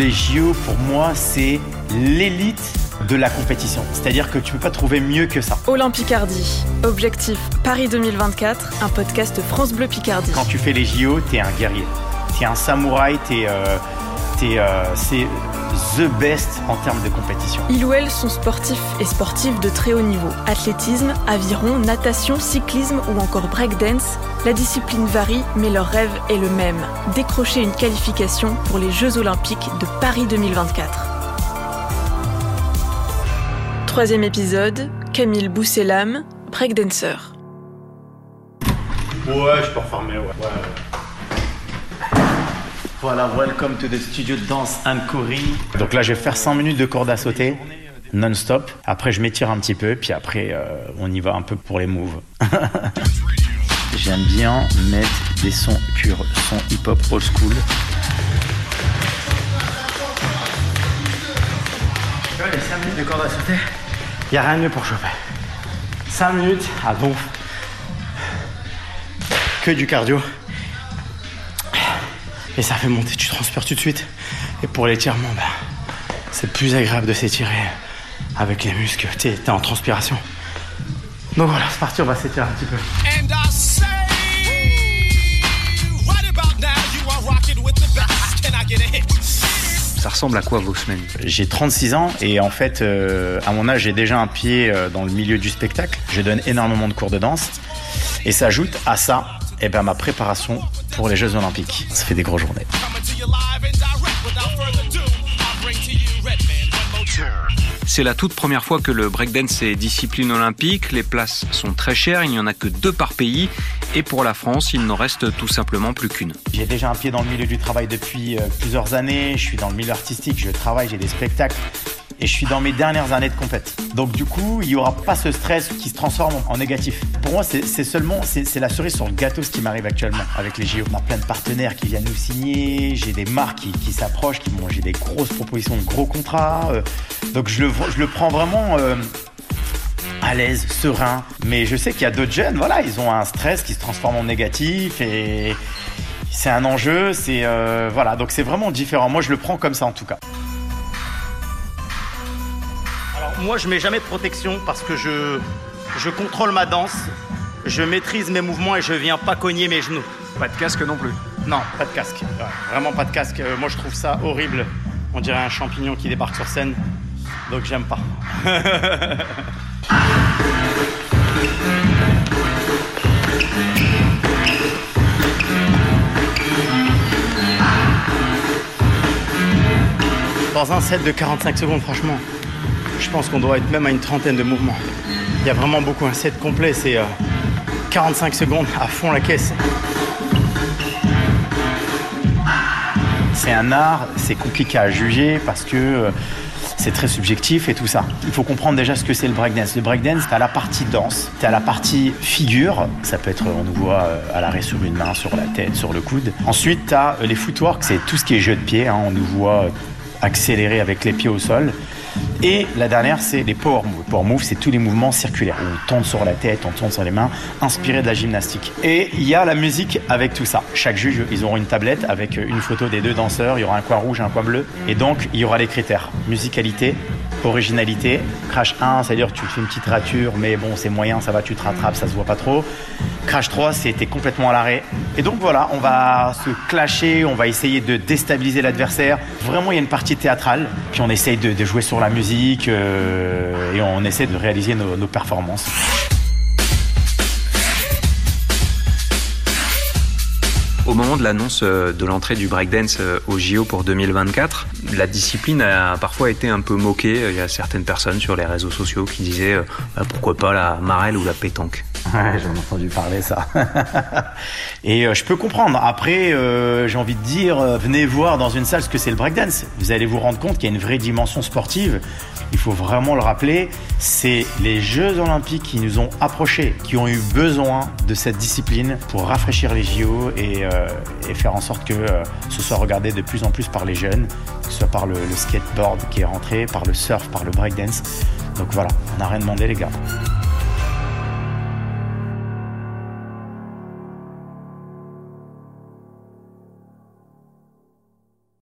les JO, pour moi, c'est l'élite de la compétition. C'est-à-dire que tu peux pas trouver mieux que ça. Olympicardie. Objectif Paris 2024, un podcast France Bleu Picardie. Quand tu fais les JO, t'es un guerrier. T'es un samouraï, t'es... Euh, c'est the best en termes de compétition. Il ou elles sont sportifs et sportives de très haut niveau. Athlétisme, aviron, natation, cyclisme ou encore breakdance, la discipline varie, mais leur rêve est le même décrocher une qualification pour les Jeux Olympiques de Paris 2024. Troisième épisode, Camille Bousselam, breakdancer. Ouais, je peux refarmer, ouais. Voilà, welcome to the studio Dance and. Donc là, je vais faire 100 minutes de corde à sauter, non-stop. Après, je m'étire un petit peu, puis après, euh, on y va un peu pour les moves. J'aime bien mettre des sons purs, sons hip-hop old school. les 5 minutes de corde à sauter, il n'y a rien de mieux pour chauffer. 5 minutes à donf. Que du cardio. Et ça fait monter, tu transpires tout de suite. Et pour l'étirement, ben, c'est plus agréable de s'étirer avec les muscles. Tu es, en transpiration. Donc voilà, c'est parti, on va s'étirer un petit peu. Ça ressemble à quoi vos semaines? J'ai 36 ans et en fait, euh, à mon âge, j'ai déjà un pied euh, dans le milieu du spectacle. Je donne énormément de cours de danse et s'ajoute à ça eh ben, ma préparation pour les Jeux Olympiques. Ça fait des grosses journées. C'est la toute première fois que le breakdance est discipline olympique. Les places sont très chères, il n'y en a que deux par pays. Et pour la France, il n'en reste tout simplement plus qu'une. J'ai déjà un pied dans le milieu du travail depuis euh, plusieurs années. Je suis dans le milieu artistique, je travaille, j'ai des spectacles et je suis dans mes dernières années de compète. Donc du coup, il n'y aura pas ce stress qui se transforme en négatif. Pour moi, c'est seulement, c'est la cerise sur le gâteau ce qui m'arrive actuellement avec les JO. On a plein de partenaires qui viennent nous signer, j'ai des marques qui, s'approchent, qui m'ont, j'ai des grosses propositions de gros contrats. Euh. donc je le, prends vraiment... Euh, à l'aise, serein. Mais je sais qu'il y a d'autres jeunes, voilà, ils ont un stress qui se transforme en négatif et c'est un enjeu. C'est euh, voilà, donc c'est vraiment différent. Moi, je le prends comme ça en tout cas. Moi, je mets jamais de protection parce que je, je contrôle ma danse, je maîtrise mes mouvements et je viens pas cogner mes genoux. Pas de casque non plus Non, pas de casque. vraiment pas de casque. Euh, moi, je trouve ça horrible. On dirait un champignon qui débarque sur scène. Donc, j'aime pas. Dans un set de 45 secondes, franchement, je pense qu'on doit être même à une trentaine de mouvements. Il y a vraiment beaucoup. Un set complet, c'est 45 euh, secondes à fond la caisse. C'est un art, c'est compliqué à juger parce que euh, c'est très subjectif et tout ça. Il faut comprendre déjà ce que c'est le breakdance. Le breakdance, t'as la partie danse, t'as la partie figure, ça peut être, on nous voit euh, à l'arrêt sur une main, sur la tête, sur le coude. Ensuite, t'as les footwork, c'est tout ce qui est jeu de pied, hein. on nous voit accélérer avec les pieds au sol. Et la dernière, c'est les power moves. Power moves, c'est tous les mouvements circulaires. On tourne sur la tête, on tourne sur les mains, inspiré de la gymnastique. Et il y a la musique avec tout ça. Chaque juge, ils auront une tablette avec une photo des deux danseurs. Il y aura un coin rouge, un coin bleu. Et donc, il y aura les critères. Musicalité, originalité. Crash 1, c'est-à-dire tu fais une petite rature, mais bon, c'est moyen, ça va, tu te rattrapes, ça se voit pas trop. Crash 3, c'était complètement à l'arrêt. Et donc voilà, on va se clasher, on va essayer de déstabiliser l'adversaire. Vraiment, il y a une partie théâtrale, puis on essaye de, jouer sur la musique euh, et on essaie de réaliser nos performances. Au moment de l'annonce euh, de l'entrée du breakdance euh, au JO pour 2024, la discipline a parfois été un peu moquée. Il y a certaines personnes sur les réseaux sociaux qui disaient euh, bah, pourquoi pas la marelle ou la pétanque. Ouais, j'en ai entendu parler ça. Et je peux comprendre. Après, j'ai envie de dire, venez voir dans une salle ce que c'est le breakdance. Vous allez vous rendre compte qu'il y a une vraie dimension sportive il faut vraiment le rappeler, c'est les Jeux olympiques qui nous ont approchés, qui ont eu besoin de cette discipline pour rafraîchir les JO et, euh, faire en sorte que euh, ce soit regardé de plus en plus par les jeunes, que ce soit par le, le skateboard qui est rentré, par le surf, par le breakdance. Donc voilà, on n'a rien demandé les gars.